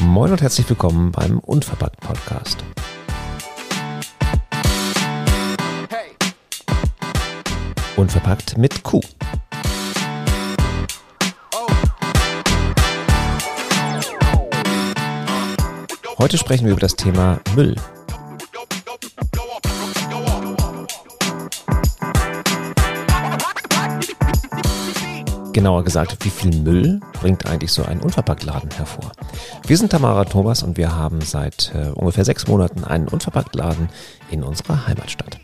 Moin und herzlich willkommen beim Unverpackt Podcast. Unverpackt mit Q. Heute sprechen wir über das Thema Müll. Genauer gesagt, wie viel Müll bringt eigentlich so ein Unverpacktladen hervor? Wir sind Tamara Thomas und wir haben seit äh, ungefähr sechs Monaten einen Unverpacktladen in unserer Heimatstadt.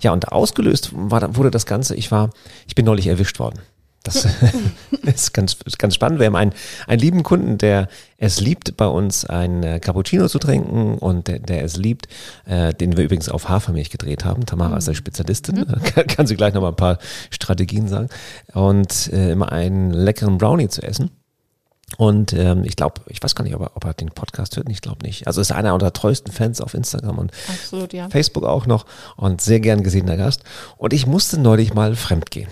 Ja, und ausgelöst war, wurde das Ganze, ich war, ich bin neulich erwischt worden. Das ist ganz, ganz spannend. Wir haben einen, einen lieben Kunden, der es liebt, bei uns ein äh, Cappuccino zu trinken und der, der es liebt, äh, den wir übrigens auf Hafermilch gedreht haben. Tamara ist der Spezialistin, mhm. kann, kann sie gleich noch mal ein paar Strategien sagen. Und äh, immer einen leckeren Brownie zu essen. Und ähm, ich glaube, ich weiß gar nicht, ob er, ob er den Podcast hört. Ich glaube nicht. Also ist einer unserer treuesten Fans auf Instagram und Absolut, ja. Facebook auch noch und sehr gern gesehener Gast. Und ich musste neulich mal fremd gehen.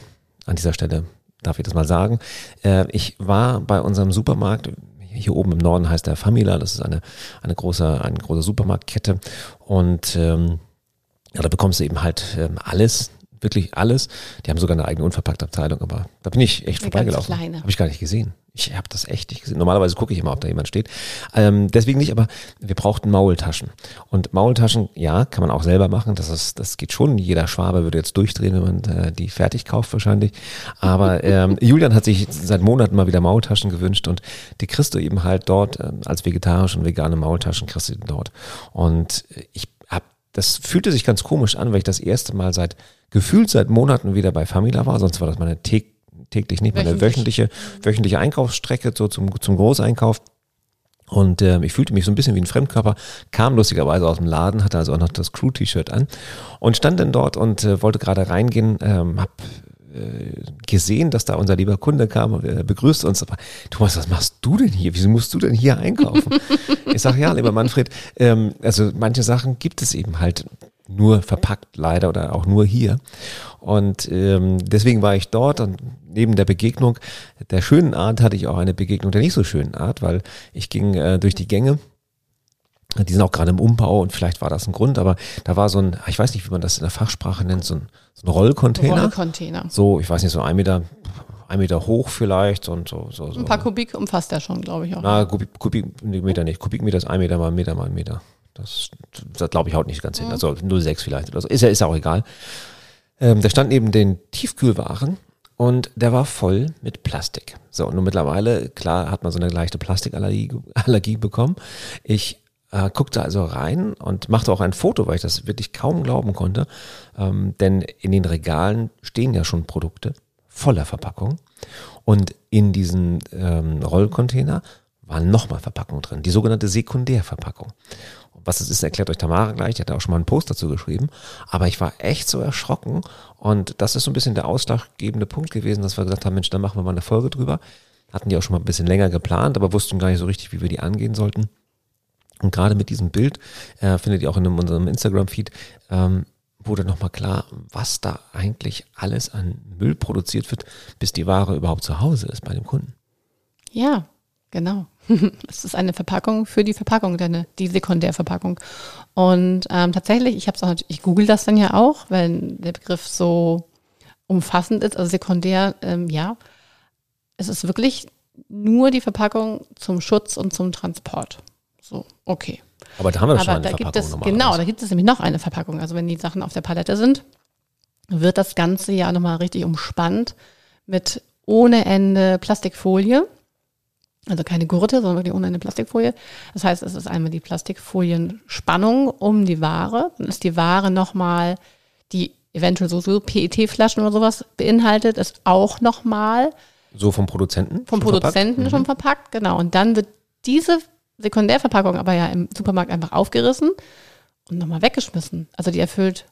An dieser Stelle darf ich das mal sagen. Äh, ich war bei unserem Supermarkt, hier oben im Norden heißt der Famila, das ist eine, eine große, eine große Supermarktkette. Und ähm, ja, da bekommst du eben halt ähm, alles, wirklich alles. Die haben sogar eine eigene Unverpacktabteilung, aber da bin ich echt Eine vorbeigelaufen. Habe ich gar nicht gesehen. Ich habe das echt nicht gesehen. Normalerweise gucke ich immer, ob da jemand steht. Ähm, deswegen nicht, aber wir brauchten Maultaschen. Und Maultaschen, ja, kann man auch selber machen. Das ist, das geht schon. Jeder Schwabe würde jetzt durchdrehen, wenn man äh, die fertig kauft wahrscheinlich. Aber ähm, Julian hat sich seit Monaten mal wieder Maultaschen gewünscht und die kriegst du eben halt dort ähm, als vegetarische und vegane Maultaschen kriegst du dort. Und äh, ich hab, das fühlte sich ganz komisch an, weil ich das erste Mal seit gefühlt seit Monaten wieder bei Famila war. Sonst war das meine täg täglich nicht meine Wöchentlich. wöchentliche wöchentliche Einkaufsstrecke so zum zum Großeinkauf. Und äh, ich fühlte mich so ein bisschen wie ein Fremdkörper, kam lustigerweise aus dem Laden, hatte also auch noch das Crew-T-Shirt an und stand dann dort und äh, wollte gerade reingehen, ähm, hab äh, gesehen, dass da unser lieber Kunde kam und äh, begrüßt uns. Aber Thomas, was machst du denn hier? Wieso musst du denn hier einkaufen? ich sage, ja, lieber Manfred, ähm, also manche Sachen gibt es eben halt nur verpackt leider oder auch nur hier. Und ähm, deswegen war ich dort und neben der Begegnung der schönen Art hatte ich auch eine Begegnung der nicht so schönen Art, weil ich ging äh, durch die Gänge die sind auch gerade im Umbau und vielleicht war das ein Grund, aber da war so ein, ich weiß nicht, wie man das in der Fachsprache nennt, so ein, so ein Rollcontainer. Rollcontainer. So, ich weiß nicht, so ein Meter, ein Meter hoch vielleicht und so. so, so. Ein paar Kubik umfasst er schon, glaube ich auch. Na, Kubik, Kubikmeter nicht. Kubikmeter ist ein Meter mal ein Meter mal ein Meter. Das, das glaube ich haut nicht ganz hin. Also 0,6 vielleicht oder so. Ist ja, ist ja auch egal. Ähm, da stand neben den Tiefkühlwaren und der war voll mit Plastik. So, und nur mittlerweile, klar, hat man so eine leichte Plastikallergie Allergie bekommen. Ich äh, guckte also rein und machte auch ein Foto, weil ich das wirklich kaum glauben konnte. Ähm, denn in den Regalen stehen ja schon Produkte voller Verpackung. Und in diesen ähm, Rollcontainer waren nochmal Verpackungen drin, die sogenannte Sekundärverpackung. Was das ist, erklärt euch Tamara gleich, die hat auch schon mal einen Post dazu geschrieben. Aber ich war echt so erschrocken und das ist so ein bisschen der ausschlaggebende Punkt gewesen, dass wir gesagt haben, Mensch, da machen wir mal eine Folge drüber. Hatten die auch schon mal ein bisschen länger geplant, aber wussten gar nicht so richtig, wie wir die angehen sollten. Und gerade mit diesem Bild, äh, findet ihr auch in unserem Instagram-Feed, ähm, wurde nochmal klar, was da eigentlich alles an Müll produziert wird, bis die Ware überhaupt zu Hause ist bei dem Kunden. Ja, genau. Es ist eine Verpackung für die Verpackung, deine, die Sekundärverpackung. Und ähm, tatsächlich, ich habe es auch, ich google das dann ja auch, weil der Begriff so umfassend ist, also sekundär, ähm, ja. Es ist wirklich nur die Verpackung zum Schutz und zum Transport. So, okay. Aber da haben wir schon Aber eine da Verpackung gibt es, genau, da gibt es nämlich noch eine Verpackung. Also wenn die Sachen auf der Palette sind, wird das Ganze ja nochmal richtig umspannt mit ohne Ende Plastikfolie. Also keine Gurte, sondern wirklich ohne Ende Plastikfolie. Das heißt, es ist einmal die Plastikfolienspannung um die Ware. Dann ist die Ware nochmal, die eventuell so, so PET-Flaschen oder sowas beinhaltet, ist auch nochmal So vom Produzenten? vom schon verpackt? Produzenten Mhm. schon verpackt, genau. Und dann wird diese Sekundärverpackung aber ja im Supermarkt einfach aufgerissen und nochmal weggeschmissen. Also die erfüllt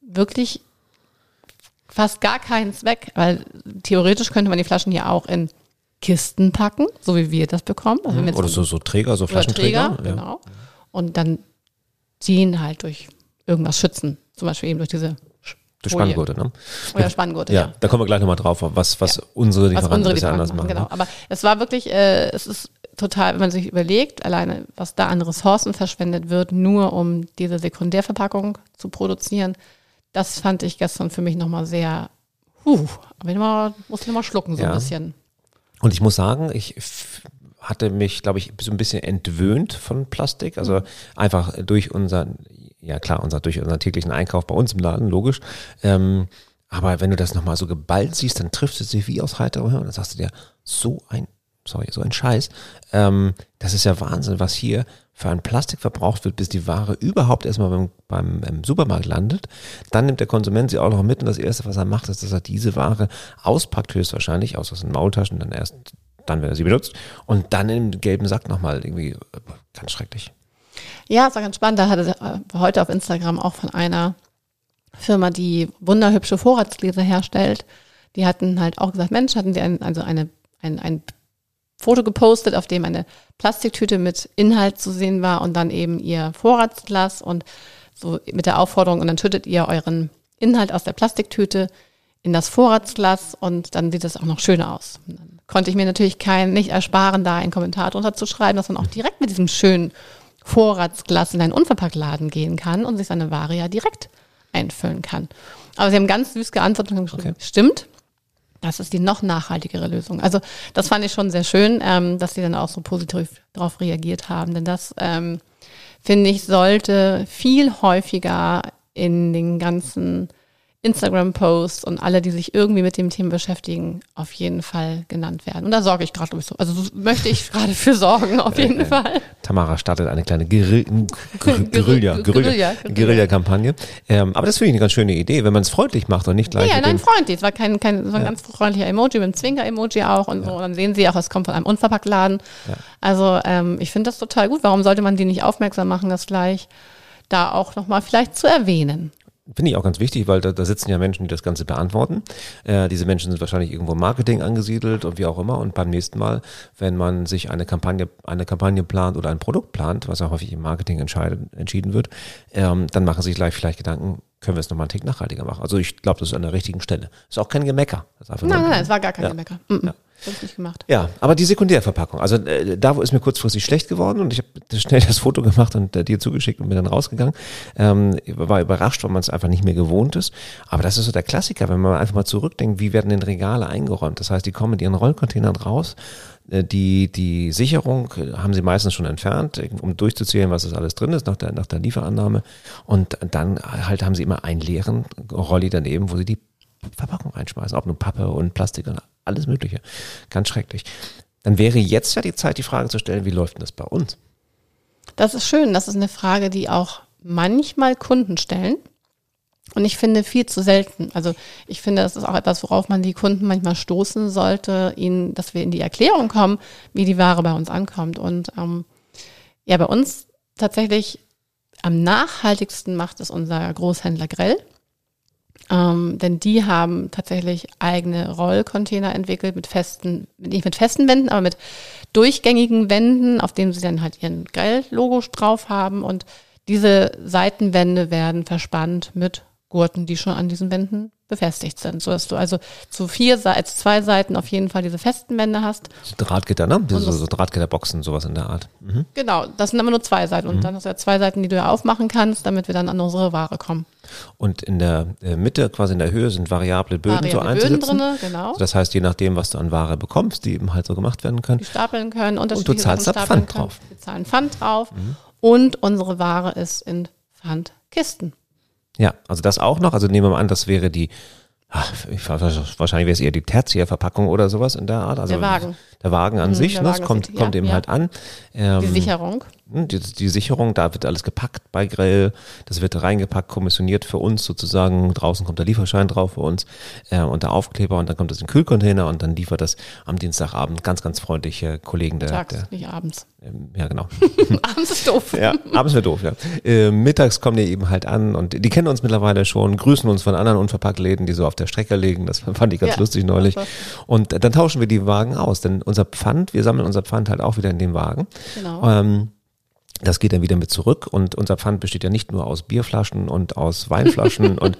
wirklich fast gar keinen Zweck, weil theoretisch könnte man die Flaschen ja auch in Kisten packen, so wie wir das bekommen. Also jetzt Oder so, so Träger, so Flaschenträger. Träger, ja. genau. Und dann den halt durch irgendwas schützen. Zum Beispiel eben durch diese Durch. Spanngurte, ne? Oder Spanngurte, Ja, ja. da kommen wir gleich nochmal drauf, was, was unsere was Lieferanten unsere Lieferanten anders machen. machen. Genau. Aber es war wirklich, äh, es ist total, wenn man sich überlegt, alleine, was da an Ressourcen verschwendet wird, nur um diese Sekundärverpackung zu produzieren, das fand ich gestern für mich nochmal sehr, huh, aber ich mal, musste ich mal schlucken so Ja. ein bisschen. Und ich muss sagen, ich hatte mich, glaube ich, so ein bisschen entwöhnt von Plastik. Also Mhm. einfach durch unseren, ja klar, unser, durch unseren täglichen Einkauf bei uns im Laden, logisch. Ähm, aber wenn du das nochmal so geballt siehst, dann trifft es dich wie aus heiterem Himmel. Und dann sagst du dir, so ein, sorry, so ein Scheiß. Ähm, das ist ja Wahnsinn, was hier für ein Plastik verbraucht wird, bis die Ware überhaupt erstmal beim, beim im Supermarkt landet. Dann nimmt der Konsument sie auch noch mit und das Erste, was er macht, ist, dass er diese Ware auspackt, höchstwahrscheinlich, aus den Maultaschen, dann erst dann, wenn er sie benutzt und dann im gelben Sack nochmal irgendwie ganz schrecklich. Ja, es war ganz spannend. Da hatte äh, heute auf Instagram auch von einer Firma, die wunderhübsche Vorratsgläser herstellt. Die hatten halt auch gesagt, Mensch, hatten sie ein, also eine, ein, ein Foto gepostet, auf dem eine Plastiktüte mit Inhalt zu sehen war und dann eben ihr Vorratsglas und so mit der Aufforderung, und dann schüttet ihr euren Inhalt aus der Plastiktüte in das Vorratsglas und dann sieht es auch noch schöner aus. Dann konnte ich mir natürlich kein, nicht ersparen, da einen Kommentar drunter zu schreiben, dass man auch direkt mit diesem schönen Vorratsglas in einen Unverpacktladen gehen kann und sich seine Ware ja direkt einfüllen kann. Aber sie haben ganz süß geantwortet und haben geschrieben, stimmt, das ist die noch nachhaltigere Lösung. Also das fand ich schon sehr schön, ähm, dass sie dann auch so positiv darauf reagiert haben. Denn das, ähm, finde ich, sollte viel häufiger in den ganzen Instagram-Posts und alle, die sich irgendwie mit dem Thema beschäftigen, auf jeden Fall genannt werden. Und da sorge ich gerade. Also so möchte ich gerade für sorgen, auf jeden äh, Fall. Tamara startet eine kleine Guerilla, Guerilla, Guerilla, Guerilla, Guerilla. Guerilla-Kampagne. Ähm, aber das finde ich eine ganz schöne Idee, wenn man es freundlich macht und nicht gleich Ja, nein, freundlich. Es war kein, kein, es war ein ganz freundlicher Emoji mit einem Zwinker-Emoji auch und so. Und dann sehen sie auch, es kommt von einem Unverpacktladen. Also ähm, ich finde das total gut. Warum sollte man die nicht aufmerksam machen, das gleich da auch nochmal vielleicht zu erwähnen? Finde ich auch ganz wichtig, weil da, da sitzen ja Menschen, die das Ganze beantworten. Äh, diese Menschen sind wahrscheinlich irgendwo im Marketing angesiedelt und wie auch immer. Und beim nächsten Mal, wenn man sich eine Kampagne, eine Kampagne plant oder ein Produkt plant, was ja häufig im Marketing entschieden wird, ähm, dann machen sich gleich vielleicht Gedanken, können wir es nochmal einen Tick nachhaltiger machen. Also ich glaube, das ist an der richtigen Stelle. Ist auch kein Gemecker. Nein, nein, nein, es war gar kein Ja. Gemecker. Mm -mm. Das ist nicht gemacht. Ja, aber die Sekundärverpackung, also äh, da ist mir kurzfristig schlecht geworden und ich habe schnell das Foto gemacht und äh, dir zugeschickt und bin dann rausgegangen. Ähm, war überrascht, weil man es einfach nicht mehr gewohnt ist. Aber das ist so der Klassiker, wenn man einfach mal zurückdenkt, wie werden denn Regale eingeräumt? Das heißt, die kommen mit ihren Rollcontainern raus. Äh, Die, die Sicherung äh, haben sie meistens schon entfernt, äh, um durchzuzählen, was es alles drin ist nach der, nach der Lieferannahme. Und dann halt haben sie immer einen leeren Rolli daneben, wo sie die Verpackung reinschmeißen, ob nur Pappe und Plastik und alles Mögliche. Ganz schrecklich. Dann wäre jetzt ja die Zeit, die Frage zu stellen, wie läuft denn das bei uns? Das ist schön. Das ist eine Frage, die auch manchmal Kunden stellen. Und ich finde viel zu selten. Also ich finde, das ist auch etwas, worauf man die Kunden manchmal stoßen sollte, ihnen, dass wir in die Erklärung kommen, wie die Ware bei uns ankommt. Und ähm, ja, bei uns tatsächlich am nachhaltigsten macht es unser Großhändler Grell. Ähm, denn die haben tatsächlich eigene Rollcontainer entwickelt mit festen, nicht mit festen Wänden, aber mit durchgängigen Wänden, auf denen sie dann halt ihren Grell-Logo drauf haben. Und diese Seitenwände werden verspannt mit Gurten, die schon an diesen Wänden befestigt sind, so dass du also zu vier, Se- als zwei Seiten auf jeden Fall diese festen Wände hast. So Drahtgitter, ne? Diese, Und so, so Drahtgitterboxen, sowas in der Art. Mhm. Genau, das sind aber nur zwei Seiten. Und dann hast du ja zwei Seiten, die du ja aufmachen kannst, damit wir dann an unsere Ware kommen. Und in der äh, Mitte, quasi in der Höhe, sind variable Böden so Variable Böden einzusetzen. drinne, genau. Das heißt, je nachdem, was du an Ware bekommst, die eben halt so gemacht werden können. die stapeln können, unterschiedliche zahlst Sachen da stapeln Pfand können. drauf. Wir zahlen Pfand drauf und unsere Ware ist in Pfandkisten. Ja, also das auch noch. Also nehmen wir mal an, das wäre die, ach, ich, wahrscheinlich wäre es eher die Tertiärverpackung oder sowas in der Art. Also Der Wagen. Der Wagen an sich, der ne? Wagen das kommt, kommt ja, eben ja. halt an. Ähm, Die Sicherung. Hm, Die, die Sicherung, da wird alles gepackt bei Grill, das wird reingepackt, kommissioniert für uns sozusagen, draußen kommt der Lieferschein drauf für uns äh, und der Aufkleber und dann kommt das in den Kühlcontainer und dann liefert das am Dienstagabend ganz, ganz freundliche Kollegen der, Tags, der nicht abends. ähm, ja genau. abends ist doof. Ja, abends wäre doof, ja. Äh, mittags kommen die eben halt an und die kennen uns mittlerweile schon, grüßen uns von anderen Unverpacktläden, die so auf der Strecke liegen. Das fand ich ganz Ja, lustig neulich. das Und dann tauschen wir die Wagen aus, denn unser Pfand, wir sammeln unser Pfand halt auch wieder in den Wagen. Genau. Ähm, Das geht dann wieder mit zurück und unser Pfand besteht ja nicht nur aus Bierflaschen und aus Weinflaschen und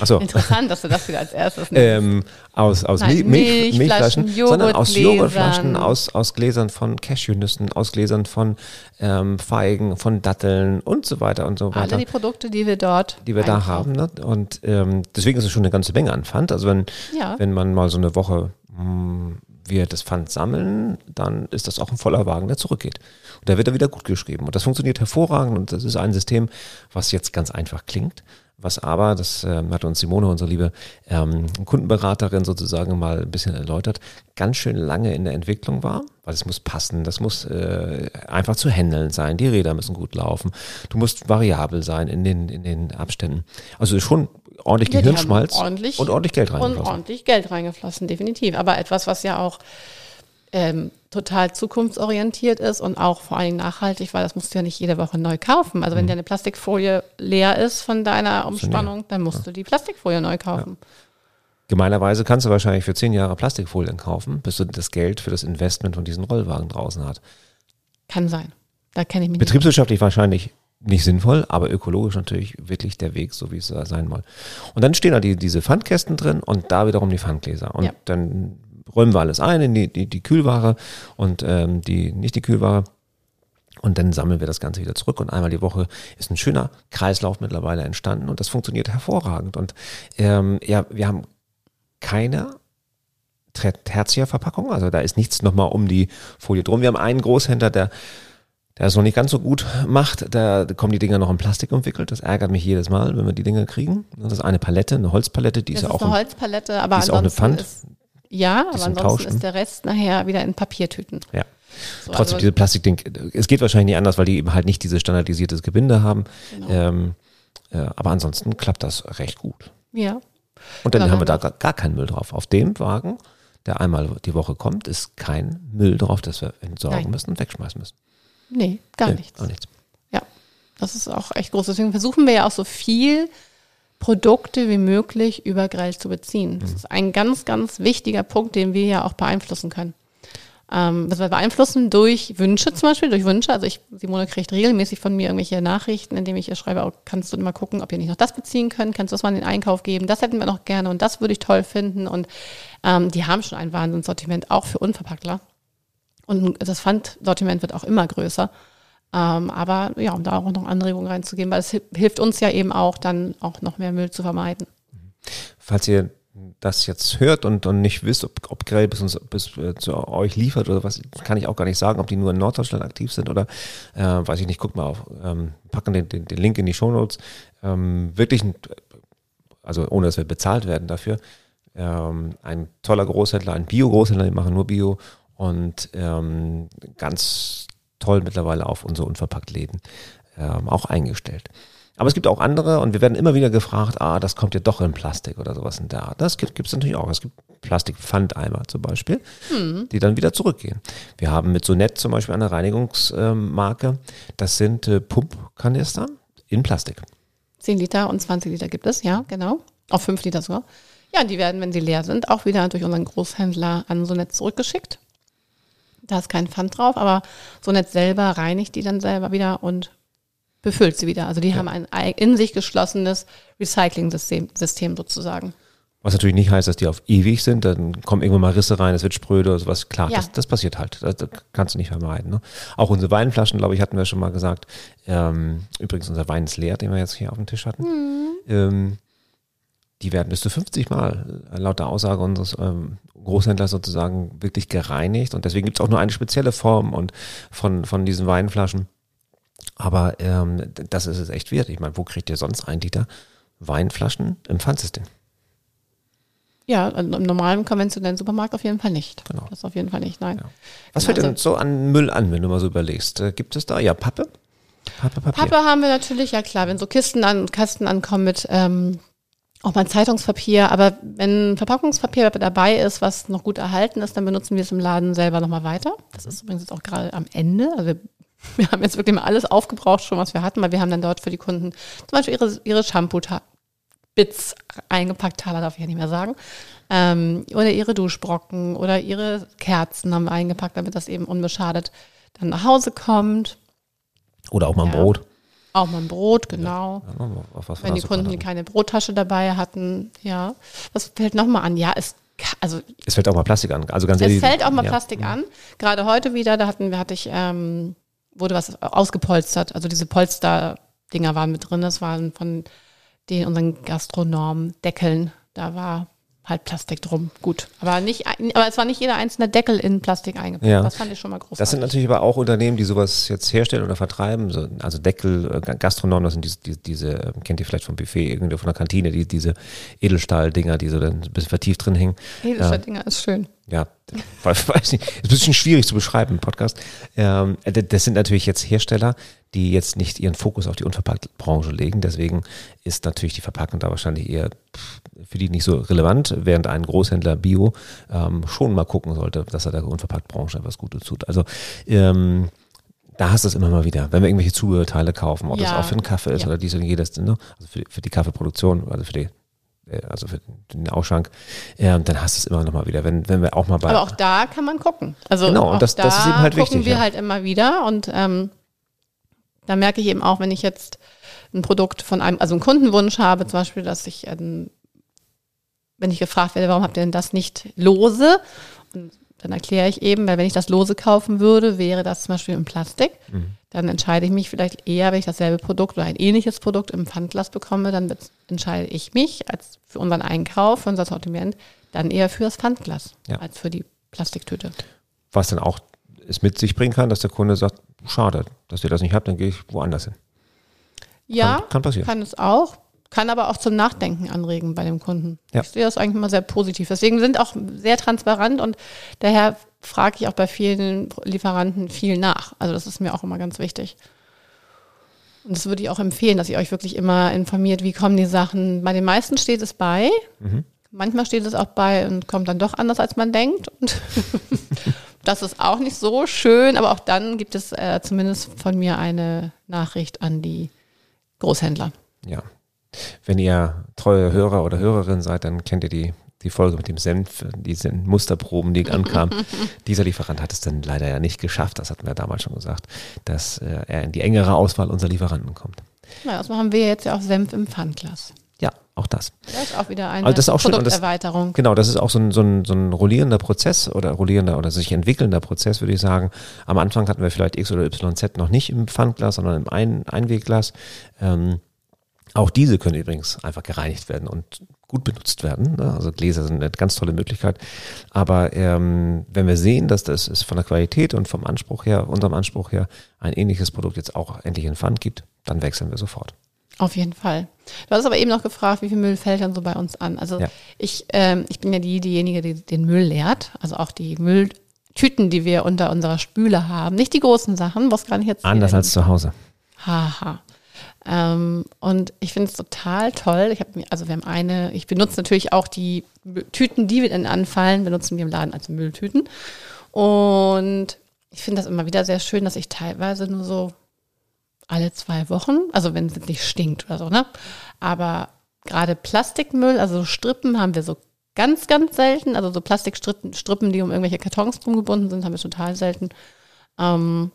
achso, Interessant, dass du das wieder als erstes nimmst. ähm, aus, aus Nein, Mil- Milch, Milchflaschen, Milchflaschen, sondern aus. Joghurtflaschen, aus, aus Gläsern von Cashewnüssen, aus Gläsern von ähm, Feigen, von Datteln und so weiter und so weiter Alle die Produkte, die wir dort die wir da einkaufen. haben. Ne? Und ähm, deswegen ist es schon eine ganze Menge an Pfand. Also wenn, Ja. wenn man mal so eine Woche mh, wir das Pfand sammeln, dann ist das auch ein voller Wagen, der zurückgeht. Und da wird er wieder gut geschrieben. Und das funktioniert hervorragend und das ist ein System, was jetzt ganz einfach klingt, was aber, das ähm, hat uns Simone, unsere liebe ähm, Kundenberaterin sozusagen mal ein bisschen erläutert, ganz schön lange in der Entwicklung war, weil es muss passen, das muss äh, einfach zu handeln sein, die Räder müssen gut laufen, du musst variabel sein in den, in den Abständen. Also schon ordentlich Ja, Gehirnschmalz ordentlich und ordentlich Geld Und reingeflossen. ordentlich Geld reingeflossen, definitiv. Aber etwas, was ja auch ähm, total zukunftsorientiert ist und auch vor allen Dingen nachhaltig, weil das musst du ja nicht jede Woche neu kaufen. Also Mhm. wenn deine Plastikfolie leer ist von deiner Umspannung, dann musst du die Plastikfolie neu kaufen. Gemeinerweise kannst du wahrscheinlich für zehn Jahre Plastikfolien kaufen, bis du das Geld für das Investment von diesen Rollwagen draußen hast. Kann sein. Da kenne ich mich. Betriebswirtschaftlich wahrscheinlich nicht sinnvoll, aber ökologisch natürlich wirklich der Weg, so wie es sein soll. Und dann stehen da die, diese Pfandkästen drin und da wiederum die Pfandgläser. Und Ja. dann räumen wir alles ein in die, die, die Kühlware und ähm, die, nicht die Kühlware. Und dann sammeln wir das Ganze wieder zurück. Und einmal die Woche ist ein schöner Kreislauf mittlerweile entstanden und das funktioniert hervorragend. Und ähm, ja, wir haben keine Ter- Tertia-Verpackung, also da ist nichts nochmal um die Folie drum. Wir haben einen Großhändler, der der es noch nicht ganz so gut macht, da kommen die Dinger noch in Plastik umwickelt. Das ärgert mich jedes Mal, wenn wir die Dinger kriegen. Das ist eine Palette, eine Holzpalette, die Das ist ja auch eine ein, Holzpalette, aber ist auch eine ansonsten Pfand. ist ja, aber ansonsten Tausch, ist der Rest nachher wieder in Papiertüten. ja. So, Trotzdem also- diese Plastikding, es geht wahrscheinlich nicht anders, weil die eben halt nicht dieses standardisiertes Gebinde haben. Genau. Ähm, äh, aber ansonsten klappt das recht gut. ja. Und dann haben wir da gar, gar keinen Müll drauf. Auf dem Wagen, der einmal die Woche kommt, ist kein Müll drauf, das wir entsorgen Nein. müssen und wegschmeißen müssen. Nee, gar Nee, nichts. Gar nichts. Ja, das ist auch echt groß. Deswegen versuchen wir ja auch so viel Produkte wie möglich über Grell zu beziehen. Das ist ein ganz, ganz wichtiger Punkt, den wir ja auch beeinflussen können. Ähm, was wir beeinflussen durch Wünsche zum Beispiel, durch Wünsche. Also ich, Simone kriegt regelmäßig von mir irgendwelche Nachrichten, indem ich ihr schreibe, oh, kannst du mal gucken, ob ihr nicht noch das beziehen könnt, kannst du das mal in den Einkauf geben, das hätten wir noch gerne und das würde ich toll finden. Und ähm, die haben schon ein Wahnsinnssortiment, auch für Unverpacktler. Und das Pfandsortiment wird auch immer größer. Ähm, aber ja, um da auch noch Anregungen reinzugeben, weil es hi- hilft uns ja eben auch, dann auch noch mehr Müll zu vermeiden. Falls ihr das jetzt hört und, und nicht wisst, ob, ob Grell bis, uns, bis äh, zu euch liefert oder was, kann ich auch gar nicht sagen, ob die nur in Norddeutschland aktiv sind oder äh, weiß ich nicht, guckt mal auf, ähm, packen den, den, den Link in die Shownotes. Ähm, wirklich, ein, also ohne dass wir bezahlt werden dafür, ähm, ein toller Großhändler, ein Bio-Großhändler, die machen nur Bio und ähm, ganz toll mittlerweile auf unsere Unverpackt-Läden ähm, auch eingestellt. Aber es gibt auch andere und wir werden immer wieder gefragt, ah, das kommt ja doch in Plastik oder sowas in der Art. Das gibt es natürlich auch. Es gibt Plastikpfandeimer zum Beispiel, die dann wieder zurückgehen. Wir haben mit Sonett zum Beispiel eine Reinigungsmarke. Das sind äh, Pumpkanister in Plastik. 10 Liter und 20 Liter gibt es, ja, genau. Auch 5 Liter sogar. Ja, die werden, wenn sie leer sind, auch wieder durch unseren Großhändler an Sonett zurückgeschickt. Da ist kein Pfand drauf, aber Sonett selber reinigt die dann selber wieder und befüllt sie wieder. Also die haben ein ei- in sich geschlossenes Recycling-System System sozusagen. Was natürlich nicht heißt, dass die auf ewig sind. Dann kommen irgendwann mal Risse rein, es wird spröde oder sowas. Klar, Ja. das, das passiert halt. Das, das kannst du nicht vermeiden. Ne? Auch unsere Weinflaschen, glaube ich, hatten wir schon mal gesagt. Ähm, übrigens, unser Wein ist leer, den wir jetzt hier auf dem Tisch hatten. Ähm, die werden bis zu 50 Mal äh, laut der Aussage unseres ähm, Großhändlers sozusagen wirklich gereinigt. Und deswegen gibt es auch nur eine spezielle Form und von, von diesen Weinflaschen. Aber ähm, das ist es echt wert. Ich meine, wo kriegt ihr sonst ein Liter Weinflaschen im Pfandsystem? Ja, im normalen konventionellen Supermarkt auf jeden Fall nicht. Genau. Das auf jeden Fall nicht, nein. Was Genau, fällt denn also- so an Müll an, wenn du mal so überlegst? Äh, Gibt es da? Ja, Pappe? Pappe, Papier. Pappe haben wir natürlich, ja klar, wenn so Kisten an, Kasten ankommen mit ähm, auch mal Zeitungspapier, aber wenn Verpackungspapier dabei ist, was noch gut erhalten ist, dann benutzen wir es im Laden selber nochmal weiter. Das ist übrigens jetzt auch gerade am Ende. Also wir, wir haben jetzt wirklich mal alles aufgebraucht schon, was wir hatten, weil wir haben dann dort für die Kunden zum Beispiel ihre, ihre Shampoo-Bits eingepackt, Taler darf ich ja nicht mehr sagen, ähm, oder ihre Duschbrocken oder ihre Kerzen haben wir eingepackt, damit das eben unbeschadet dann nach Hause kommt. Oder auch mal ein Ja. Brot. Auch mal ein Brot, genau. Ja, wir Wenn die Kunden keine Brottasche dabei hatten, ja. Was fällt nochmal an? Ja, es, also Es fällt auch mal Plastik an. Also ganz es ehrlich. fällt auch mal ja. Plastik an. Gerade heute wieder, da hatten wir, hatte ich, ähm, wurde was ausgepolstert. Also diese Polster-Dinger waren mit drin. Das waren von den unseren Gastronomen Deckeln. Da war halt Plastik drum. Gut. Aber nicht, aber es war nicht jeder einzelne Deckel in Plastik eingepackt. Ja. Das fand ich schon mal großartig. Das sind natürlich aber auch Unternehmen, die sowas jetzt herstellen oder vertreiben. So, also Deckel, äh, Gastronomen, das sind diese, diese, diese, äh, kennt ihr vielleicht vom Buffet, irgendwie von der Kantine, die, diese Edelstahl-Dinger, die so dann ein bisschen vertieft drin hängen. Edelscher Dinger ist schön. Ja, weiß nicht, ist ein bisschen schwierig zu beschreiben im Podcast. Ähm, das sind natürlich jetzt Hersteller, die jetzt nicht ihren Fokus auf die Unverpacktbranche legen. Deswegen ist natürlich die Verpackung da wahrscheinlich eher für die nicht so relevant, während ein Großhändler Bio ähm, schon mal gucken sollte, dass er der Unverpacktbranche etwas Gutes tut. Also ähm, da hast du es immer mal wieder, wenn wir irgendwelche Zubehörteile kaufen, ob das Ja. auch für einen Kaffee ist Ja. oder dies und jedes, ne? also für, für die Kaffeeproduktion, also für die also für den Ausschank, ähm, dann hast du es immer noch mal wieder. Wenn, wenn wir auch mal bei Aber auch da kann man gucken. Also Genau, und das- da das ist eben halt gucken wichtig, wir ja. halt immer wieder und ähm, da merke ich eben auch, wenn ich jetzt ein Produkt von einem, also einen Kundenwunsch habe, zum Beispiel, dass ich, ähm, wenn ich gefragt werde, warum habt ihr denn das nicht lose? Und dann erkläre ich eben, weil wenn ich das lose kaufen würde, wäre das zum Beispiel in Plastik. Mhm. Dann entscheide ich mich vielleicht eher, wenn ich dasselbe Produkt oder ein ähnliches Produkt im Pfandglas bekomme, dann entscheide ich mich als für unseren Einkauf, für unser Sortiment, dann eher für das Pfandglas Ja. als für die Plastiktüte. was dann auch es mit sich bringen kann, dass der Kunde sagt, schade, dass ihr das nicht habt, dann gehe ich woanders hin. Ja, Kann, kann passieren. kann es auch, kann aber auch zum Nachdenken anregen bei dem Kunden. Ja. Ich sehe das eigentlich immer sehr positiv. Deswegen sind auch sehr transparent und daher frage ich auch bei vielen Lieferanten viel nach. Also das ist mir auch immer ganz wichtig. Und das würde ich auch empfehlen, dass ihr euch wirklich immer informiert, wie kommen die Sachen. Bei den meisten steht es bei. Mhm. Manchmal steht es auch bei und kommt dann doch anders, als man denkt. Und das ist auch nicht so schön, aber auch dann gibt es äh, zumindest von mir eine Nachricht an die Großhändler. Ja. Wenn ihr treue Hörer oder Hörerin seid, dann kennt ihr die, die Folge mit dem Senf, diese Musterproben, die ankamen. Dieser Lieferant hat es dann leider ja nicht geschafft, das hatten wir damals schon gesagt, dass äh, er in die engere Auswahl unserer Lieferanten kommt. Ja, das machen wir jetzt ja auch Senf im Pfandglas. Ja, auch das. Das ist auch wieder eine Also das ist auch und das- Produkterweiterung. Genau, das ist auch so ein, so, ein, so ein rollierender Prozess oder rollierender oder sich entwickelnder Prozess, würde ich sagen. Am Anfang hatten wir vielleicht X oder YZ noch nicht im Pfandglas, sondern im Ein Einwegglas. Ähm, auch diese können übrigens einfach gereinigt werden und gut benutzt werden. ne? Also Gläser sind eine ganz tolle Möglichkeit. Aber ähm, wenn wir sehen, dass das es von der Qualität und vom Anspruch her, unserem Anspruch her, ein ähnliches Produkt jetzt auch endlich in Pfand gibt, dann wechseln wir sofort. Auf jeden Fall. Du hast aber eben noch gefragt, wie viel Müll fällt dann so bei uns an? Also Ja. ich, ähm, ich bin ja die, diejenige, die den Müll leert. Also auch die Mülltüten, die wir unter unserer Spüle haben. Nicht die großen Sachen, was gar nicht jetzt. Anders als zu Hause. Haha. Ähm, und ich finde es total toll. Ich habe mir, also wir haben eine, ich benutze natürlich auch die Tüten, die wir dann anfallen, benutzen wir im Laden als Mülltüten. Und ich finde das immer wieder sehr schön, dass ich teilweise nur so alle zwei Wochen, also wenn es nicht stinkt oder so, ne? Aber gerade Plastikmüll, also so Strippen haben wir so ganz, ganz selten. Also so Plastikstrippen, Strippen, die um irgendwelche Kartons rumgebunden sind, haben wir total selten. Ähm,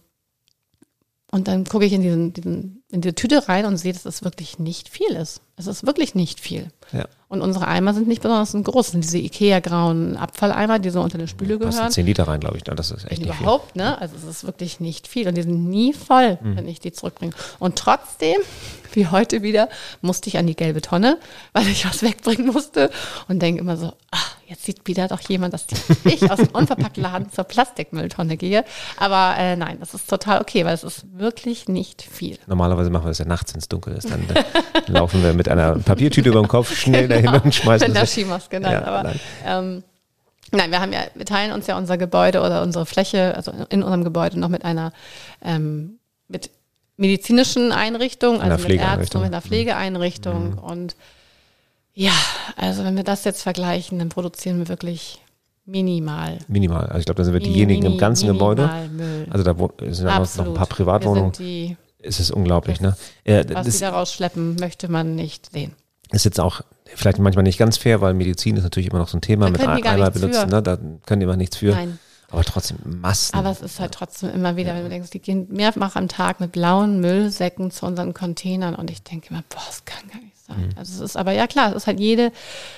und dann gucke ich in, diesen, diesen, in diese Tüte rein und sehe, dass es wirklich nicht viel ist. Es ist wirklich nicht viel. Ja. Und unsere Eimer sind nicht besonders groß. Das sind diese Ikea-grauen Abfalleimer, die so unter eine Spüle Passen gehören. 10 Liter rein, glaube ich. ne? Das ist echt nicht viel. überhaupt, ne? Also es ist wirklich nicht viel. Und die sind nie voll, Mhm. wenn ich die zurückbringe. Und trotzdem, wie heute wieder, musste ich an die gelbe Tonne, weil ich was wegbringen musste und denke immer so, ach, jetzt sieht wieder doch jemand, dass ich aus dem Unverpacktladen zur Plastikmülltonne gehe. Aber äh, nein, das ist total okay, weil es ist wirklich nicht viel. Normalerweise machen wir das ja nachts, wenn es dunkel ist. Dann äh, laufen wir mit einer Papiertüte über dem Kopf schnell dahin und schmeißen es weg. Skimaske, nein, Ja, aber. Ähm, nein, wir haben ja, wir teilen uns ja unser Gebäude oder unsere Fläche, also in unserem Gebäude noch mit einer ähm, mit medizinischen Einrichtung, Einer also mit Ärzten, mit einer Pflegeeinrichtung und ja, also wenn wir das jetzt vergleichen, dann produzieren wir wirklich minimal. Minimal. Also ich glaube, da sind wir Mini, diejenigen im mini, ganzen Gebäude. Müll. Also da sind ja noch ein paar Privatwohnungen. Es ist unglaublich, ne? Äh, was das sie da rausschleppen, möchte man nicht sehen. ist jetzt auch vielleicht manchmal nicht ganz fair, weil Medizin ist natürlich immer noch so ein Thema Da mit einmal benutzen, ne? Da können die immer nichts für. Nein. Aber trotzdem Massen. Aber es ist halt trotzdem immer wieder, wenn du denkst, die gehen mehrfach am Tag mit blauen Müllsäcken zu unseren Containern und ich denke immer, boah, das kann gar nicht sein. Also es ist aber ja klar, es ist halt jede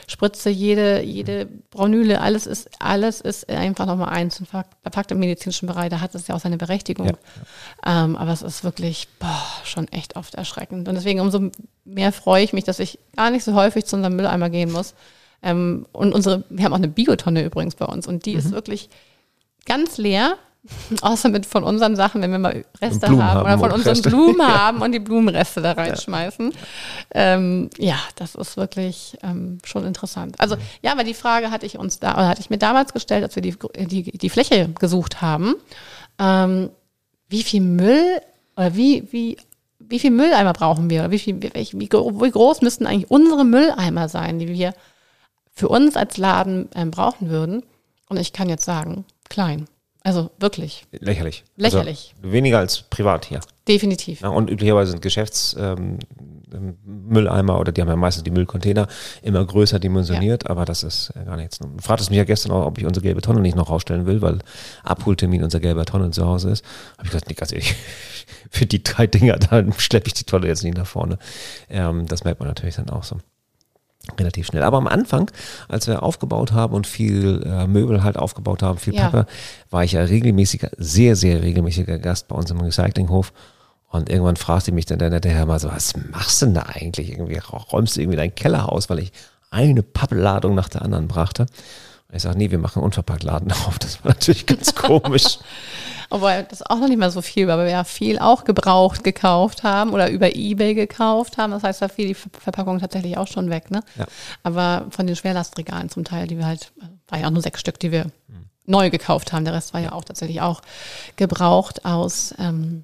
Spritze, jede, jede Braunüle, alles ist, alles ist einfach nochmal eins und verpackt im medizinischen Bereich, da hat es ja auch seine Berechtigung. Ja, Ähm, aber es ist wirklich boah, schon echt oft erschreckend. Und deswegen umso mehr freue ich mich, dass ich gar nicht so häufig zu unserem Mülleimer gehen muss. Ähm, und unsere, wir haben auch eine Biotonne übrigens bei uns und die ist wirklich ganz leer. Außer mit von unseren Sachen, wenn wir mal Reste haben, haben oder von unseren Reste. Blumen haben und die Blumenreste da reinschmeißen. Ja, ähm, ja das ist wirklich ähm, schon interessant. Also ja, aber die Frage hatte ich uns da, oder hatte ich mir damals gestellt, als wir die, die, die Fläche gesucht haben. Ähm, wie viel Müll oder wie, wie, wie viel Mülleimer brauchen wir? Oder wie, viel, wie, wie, wie groß müssten eigentlich unsere Mülleimer sein, die wir für uns als Laden ähm, brauchen würden? Und ich kann jetzt sagen, klein. Also wirklich, Lächerlich. Lächerlich. Also weniger als privat hier. definitiv. Ja, und üblicherweise sind Geschäftsmülleimer ähm, Mülleimer oder die haben ja meistens die Müllcontainer immer größer dimensioniert, aber das ist ja gar nichts. Du fragtest mich ja gestern auch, ob ich unsere gelbe Tonne nicht noch rausstellen will, weil Abholtermin unserer gelber Tonne zu Hause ist. Habe ich gesagt, nee, ganz ehrlich, für die drei Dinger, da schleppe ich die Tonne jetzt nicht nach vorne. Ähm, das merkt man natürlich dann auch so relativ schnell. Aber am Anfang, als wir aufgebaut haben und viel äh, Möbel halt aufgebaut haben, viel Ja. Pappe, war ich ja regelmäßiger, sehr, sehr regelmäßiger Gast bei uns im Recyclinghof. Und irgendwann fragte mich dann der nette Herr mal so, was machst du denn da eigentlich? Irgendwie räumst du irgendwie deinen Keller aus, weil ich eine Pappladung nach der anderen brachte. Und ich sage, nee, wir machen Unverpacktladen auf. Das war natürlich ganz komisch. Obwohl das auch noch nicht mal so viel war, weil wir ja viel auch gebraucht gekauft haben oder über Ebay gekauft haben. Das heißt, da fiel die Ver- Verpackung tatsächlich auch schon weg. Ne? Ja. Aber von den Schwerlastregalen zum Teil, die wir halt, war ja auch nur sechs Stück, die wir neu gekauft haben. Der Rest war ja auch tatsächlich auch gebraucht aus ähm,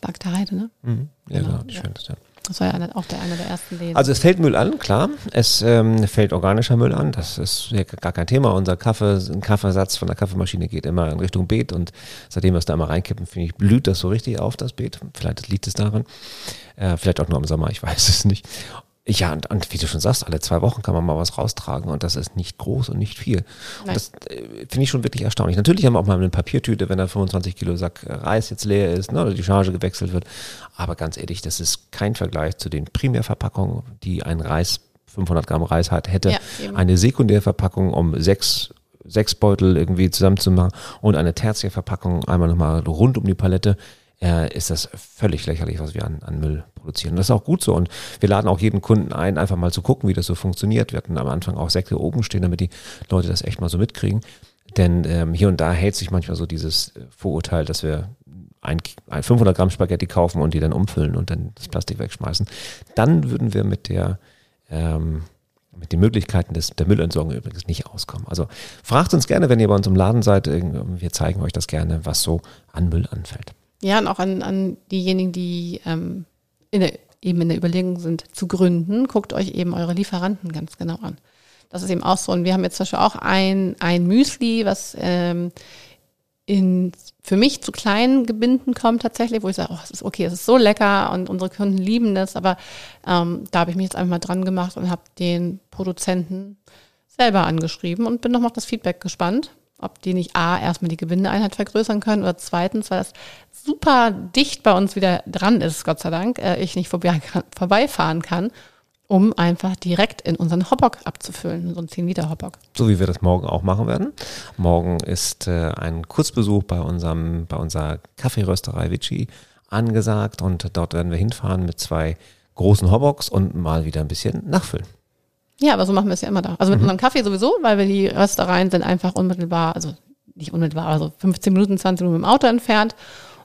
Bagdheide. Ne? Mhm. Ja, genau, die ja. schönste. Das war ja auch der einer der ersten Läden. Also es fällt Müll an, klar. Es ähm, fällt organischer Müll an. Das ist ja gar kein Thema. Unser Kaffee, Kaffeesatz von der Kaffeemaschine geht immer in Richtung Beet und seitdem wir es da immer reinkippen, finde ich, blüht das so richtig auf, das Beet. Vielleicht liegt es daran. Äh, vielleicht auch nur im Sommer, ich weiß es nicht. Ja, und, und wie du schon sagst, alle zwei Wochen kann man mal was raustragen und das ist nicht groß und nicht viel. Und das äh, finde ich schon wirklich erstaunlich. Natürlich haben wir auch mal eine Papiertüte, wenn da 25 Kilo Sack Reis jetzt leer ist ne, oder die Charge gewechselt wird. Aber ganz ehrlich, das ist kein Vergleich zu den Primärverpackungen, die ein Reis, 500 Gramm Reis hat, hätte. Ja, eine Sekundärverpackung, um sechs, sechs Beutel irgendwie zusammenzumachen und eine Tertiärverpackung einmal nochmal rund um die Palette. Äh, ist das völlig lächerlich, was wir an, an Müll produzieren. Und das ist auch gut so. Und wir laden auch jeden Kunden ein, einfach mal zu gucken, wie das so funktioniert. Wir hatten am Anfang auch Säcke oben stehen, damit die Leute das echt mal so mitkriegen. Denn ähm, hier und da hält sich manchmal so dieses äh, Vorurteil, dass wir ein, ein 500 Gramm Spaghetti kaufen und die dann umfüllen und dann das Plastik wegschmeißen. Dann würden wir mit der ähm, mit den Möglichkeiten des, der Müllentsorgung übrigens nicht auskommen. Also fragt uns gerne, wenn ihr bei uns im Laden seid. Irgend- Wir zeigen euch das gerne, was so an Müll anfällt. Ja, und auch an, an diejenigen, die ähm, in der, eben in der Überlegung sind, zu gründen, guckt euch eben eure Lieferanten ganz genau an. Das ist eben auch so. Und wir haben jetzt zum Beispiel auch ein, ein Müsli, was ähm, in, für mich zu kleinen Gebinden kommt tatsächlich, wo ich sage, oh, es ist okay, es ist so lecker und unsere Kunden lieben das. Aber ähm, da habe ich mich jetzt einfach mal dran gemacht und habe den Produzenten selber angeschrieben und bin nochmal auf das Feedback gespannt, ob die nicht A, erstmal die Gewindeeinheit vergrößern können oder zweitens, weil das super dicht bei uns wieder dran ist, Gott sei Dank, äh, ich nicht vorbei, vorbeifahren kann, um einfach direkt in unseren Hotdog abzufüllen, so ein 10 Liter Hotdog. So wie wir das morgen auch machen werden. Morgen ist äh, ein Kurzbesuch bei unserem, bei unserer Kaffeerösterei Vici angesagt und dort werden wir hinfahren mit zwei großen Hotbox und mal wieder ein bisschen nachfüllen. Ja, aber so machen wir es ja immer da. Also mit unserem Kaffee sowieso, weil wir die Röstereien sind einfach unmittelbar, also nicht unmittelbar, also 15 Minuten, 20 Minuten mit dem Auto entfernt.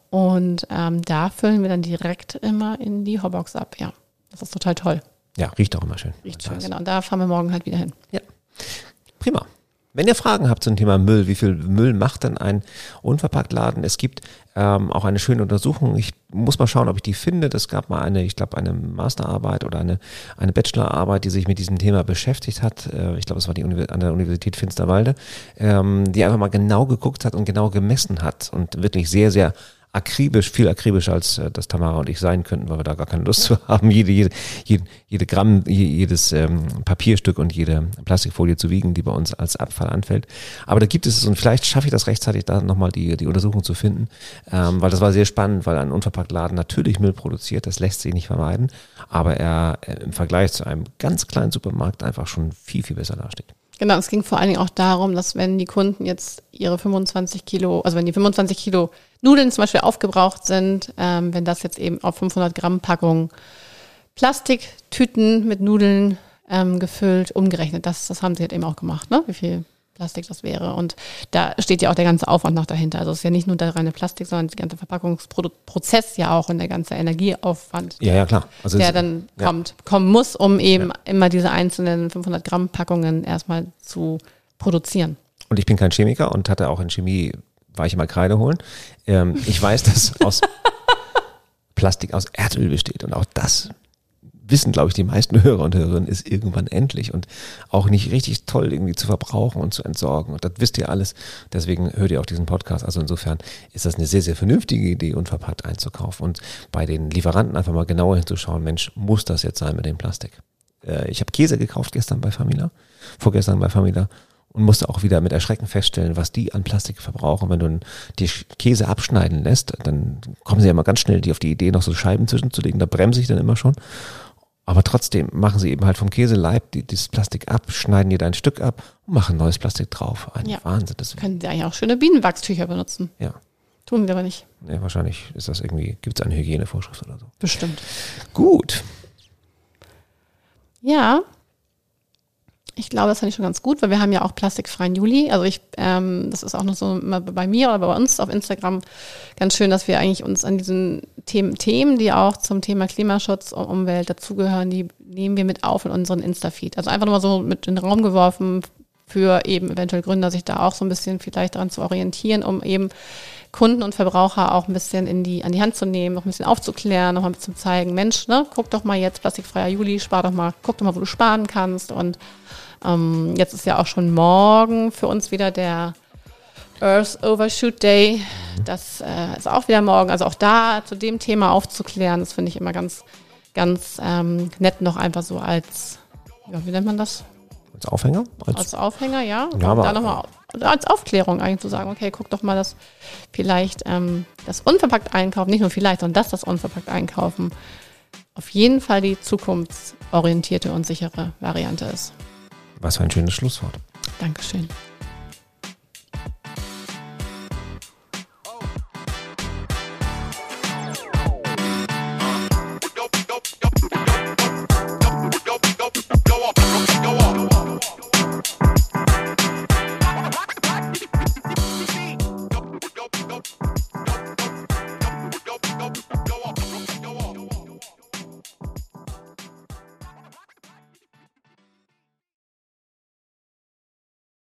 Und ähm, da füllen wir dann direkt immer in die Hotbox ab. Ja, das ist total toll. Ja, riecht auch immer schön. Riecht schön, genau. Und da fahren wir morgen halt wieder hin. Ja, prima. Wenn ihr Fragen habt zum Thema Müll, wie viel Müll macht denn ein Unverpacktladen? Es gibt ähm, auch eine schöne Untersuchung. Ich muss mal schauen, ob ich die finde. Das gab mal eine, ich glaube, eine Masterarbeit oder eine, eine Bachelorarbeit, die sich mit diesem Thema beschäftigt hat. Äh, ich glaube, es war die Uni an der Universität Finsterwalde, ähm, die einfach mal genau geguckt hat und genau gemessen hat und wirklich sehr, sehr akribisch, viel akribischer als äh, das Tamara und ich sein könnten, weil wir da gar keine Lust zu haben, jede, jede, jede, jede Gramm, jedes ähm, Papierstück und jede Plastikfolie zu wiegen, die bei uns als Abfall anfällt. Aber da gibt es und vielleicht schaffe ich das rechtzeitig, da nochmal die, die Untersuchung zu finden, ähm, weil das war sehr spannend, weil ein Unverpacktladen natürlich Müll produziert, das lässt sich nicht vermeiden, aber er äh, im Vergleich zu einem ganz kleinen Supermarkt einfach schon viel, viel besser dasteht. Genau, es ging vor allen Dingen auch darum, dass wenn die Kunden jetzt ihre 25 Kilo, also wenn die 25 Kilo Nudeln zum Beispiel aufgebraucht sind, ähm, wenn das jetzt eben auf 500 Gramm Packung Plastiktüten mit Nudeln ähm, gefüllt, umgerechnet, das, das haben sie halt eben auch gemacht, ne? Wie viel Plastik das wäre. Und da steht ja auch der ganze Aufwand noch dahinter. Also es ist ja nicht nur der reine Plastik, sondern der ganze Verpackungsprozess ja auch und der ganze Energieaufwand, Ja, ja, klar. Also der dann ja. kommt, kommen muss, um eben immer diese einzelnen 500 Gramm Packungen erstmal zu produzieren. Und ich bin kein Chemiker und hatte auch in Chemie, war ich immer Kreide holen. Ähm, ich weiß, dass aus Plastik aus Erdöl besteht und auch das wissen, glaube ich, die meisten Hörer und Hörerinnen, ist irgendwann endlich und auch nicht richtig toll irgendwie zu verbrauchen und zu entsorgen. Und das wisst ihr alles. Deswegen hört ihr auch diesen Podcast. Also insofern ist das eine sehr, sehr vernünftige Idee, unverpackt einzukaufen und bei den Lieferanten einfach mal genauer hinzuschauen, Mensch, muss das jetzt sein mit dem Plastik? Äh, ich habe Käse gekauft gestern bei Famila, vorgestern bei Famila und musste auch wieder mit Erschrecken feststellen, was die an Plastik verbrauchen. Wenn du die Käse abschneiden lässt, dann kommen sie ja immer ganz schnell die auf die Idee, noch so Scheiben zwischenzulegen. Da bremse ich dann immer schon. Aber trotzdem machen sie eben halt vom Käseleib die, dieses Plastik ab, schneiden dir dein Stück ab und machen neues Plastik drauf. Ein Ja. Wahnsinn. Das, Können sie eigentlich auch schöne Bienenwachstücher benutzen. ja. Tun sie aber nicht. ja, wahrscheinlich ist das irgendwie, gibt es eine Hygienevorschrift oder so. Bestimmt. Gut. Ja. Ich glaube, das fand ich schon ganz gut, weil wir haben ja auch plastikfreien Juli. Also ich, ähm, das ist auch noch so immer bei mir oder bei uns auf Instagram ganz schön, dass wir eigentlich uns an diesen Themen, Themen, die auch zum Thema Klimaschutz und Umwelt dazugehören, die nehmen wir mit auf in unseren Insta-Feed. Also einfach nur mal so mit in den Raum geworfen für eben eventuell Gründer, sich da auch so ein bisschen vielleicht daran zu orientieren, um eben Kunden und Verbraucher auch ein bisschen in die, an die Hand zu nehmen, noch ein bisschen aufzuklären, noch mal ein bisschen zeigen, Mensch, ne, guck doch mal jetzt, plastikfreier Juli, spar doch mal, guck doch mal, wo du sparen kannst. Und ähm, jetzt ist ja auch schon morgen für uns wieder der Earth Overshoot Day. Das äh, ist auch wieder morgen. Also auch da zu dem Thema aufzuklären, das finde ich immer ganz, ganz ähm, nett noch einfach so als, ja, wie nennt man das? Als Aufhänger? Als, Als Aufhänger, ja. Ja, aber- da noch mal, also als Aufklärung eigentlich zu sagen, okay, guck doch mal, dass vielleicht ähm, das unverpackt einkaufen, nicht nur vielleicht, sondern dass das unverpackt einkaufen auf jeden Fall die zukunftsorientierte und sichere Variante ist. Was für ein schönes Schlusswort. Dankeschön.